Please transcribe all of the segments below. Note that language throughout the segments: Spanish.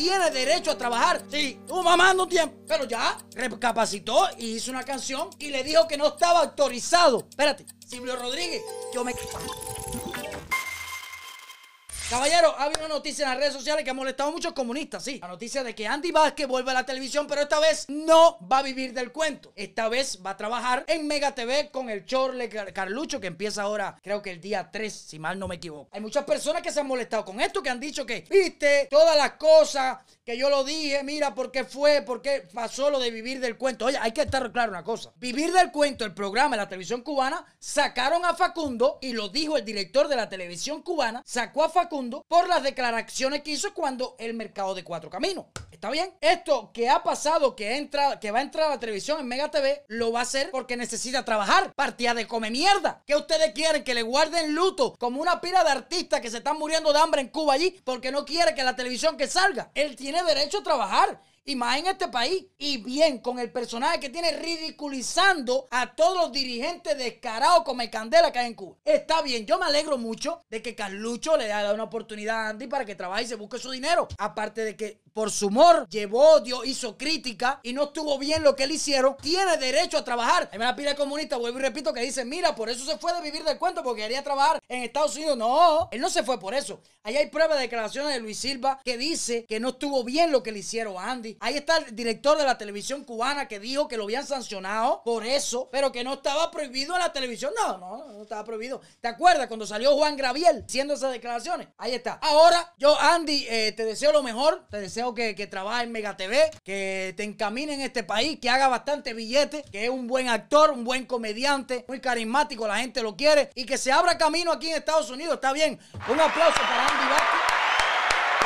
tiene derecho a trabajar. Sí, estuvo mamando un tiempo, pero ya recapacitó y hizo una canción y le dijo que no estaba autorizado. Espérate, Silvio Rodríguez, yo me... Caballero, ha habido una noticia en las redes sociales que ha molestado a muchos comunistas, sí. La noticia de que Andy Vázquez vuelve a la televisión, pero esta vez no va a vivir del cuento. Esta vez va a trabajar en Mega TV con el Chorle Carlucho, que empieza ahora, creo que el día 3, si mal no me equivoco. Hay muchas personas que se han molestado con esto, que han dicho que, viste, todas las cosas que yo lo dije, mira por qué fue, por qué pasó lo de vivir del cuento. Oye, hay que estar claro una cosa. Vivir del cuento, el programa de la televisión cubana, sacaron a Facundo, y lo dijo el director de la televisión cubana, sacó a Facundo por las declaraciones que hizo cuando el mercado de cuatro caminos. ¿Está bien? Esto que ha pasado, que, entra, que va a entrar a la televisión en Mega TV, lo va a hacer porque necesita trabajar. Partida de come mierda. ¿Qué ustedes quieren? Que le guarden luto como una pila de artistas que se están muriendo de hambre en Cuba allí porque no quiere que la televisión que salga. Él tiene derecho a trabajar y más en este país. Y bien, con el personaje que tiene ridiculizando a todos los dirigentes descarados como el Candela que hay en Cuba. Está bien, yo me alegro mucho de que Carlucho le haya dado una oportunidad a Andy para que trabaje y se busque su dinero. Aparte de que por su humor llevó odio, hizo crítica y no estuvo bien lo que él hicieron, tiene derecho a trabajar. Hay una pila comunista, vuelvo y repito, que dice, mira, por eso se fue de vivir del cuento porque quería trabajar en Estados Unidos. No, él no se fue por eso. Ahí hay pruebas de declaraciones de Luis Silva que dice que no estuvo bien lo que le hicieron a Andy. Ahí está el director de la televisión cubana que dijo que lo habían sancionado por eso, pero que no estaba prohibido en la televisión. No, no, no estaba prohibido. ¿Te acuerdas cuando salió Juan Graviel haciendo esas declaraciones? Ahí está. Ahora, yo, Andy, eh, te deseo lo mejor. Te deseo que, que trabajes en Mega TV, que te encamine en este país, que haga bastante billete, que es un buen actor, un buen comediante, muy carismático, la gente lo quiere y que se abra camino aquí en Estados Unidos. Está bien. Un aplauso para Andy Vázquez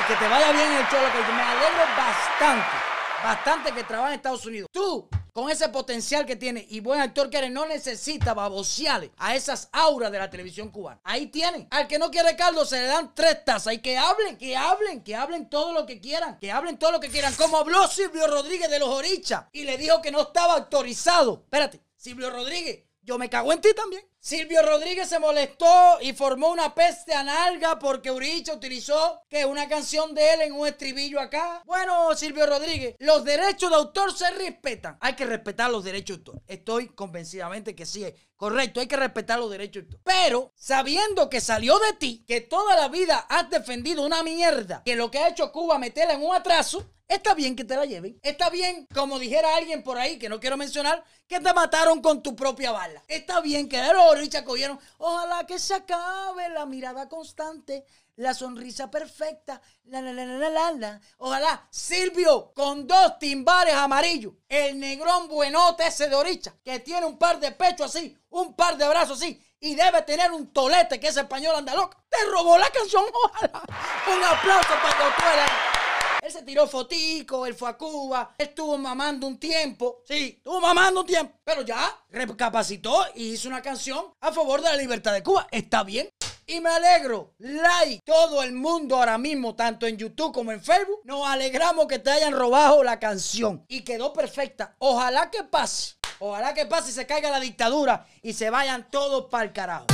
y que te vaya bien en el show, que me alegro bastante bastante que trabaja en Estados Unidos. Tú, con ese potencial que tienes y buen actor que eres, no necesitas babosearle a esas auras de la televisión cubana. Ahí tienen. Al que no quiere caldo se le dan tres tazas y que hablen, que hablen, que hablen todo lo que quieran, que hablen todo lo que quieran. Como habló Silvio Rodríguez de los Orichas y le dijo que no estaba autorizado. Espérate, Silvio Rodríguez, yo me cago en ti también. Silvio Rodríguez se molestó y formó una peste analga porque Uricha utilizó que una canción de él en un estribillo acá. Bueno, Silvio Rodríguez, los derechos de autor se respetan. Hay que respetar los derechos de autor. Estoy convencidamente que sí es correcto. Hay que respetar los derechos de autor. Pero sabiendo que salió de ti, que toda la vida has defendido una mierda, que lo que ha hecho Cuba meterla en un atraso, Está bien que te la lleven. Está bien, como dijera alguien por ahí, que no quiero mencionar, que te mataron con tu propia bala. Está bien que Ojalá que se acabe la mirada constante, la sonrisa perfecta, la la la la la la. Ojalá Silvio con dos timbales amarillos, el negrón buenote ese de Oricha, que tiene un par de pechos así, un par de brazos así, y debe tener un tolete que es español anda loco. Te robó la canción, ojalá. Un aplauso para el él se tiró fotico, él fue a Cuba, estuvo mamando un tiempo. Sí, estuvo mamando un tiempo. Pero ya recapacitó y hizo una canción a favor de la libertad de Cuba. Está bien. Y me alegro, like, todo el mundo ahora mismo, tanto en YouTube como en Facebook, nos alegramos que te hayan robado la canción. Y quedó perfecta. Ojalá que pase, ojalá que pase y se caiga la dictadura y se vayan todos para el carajo.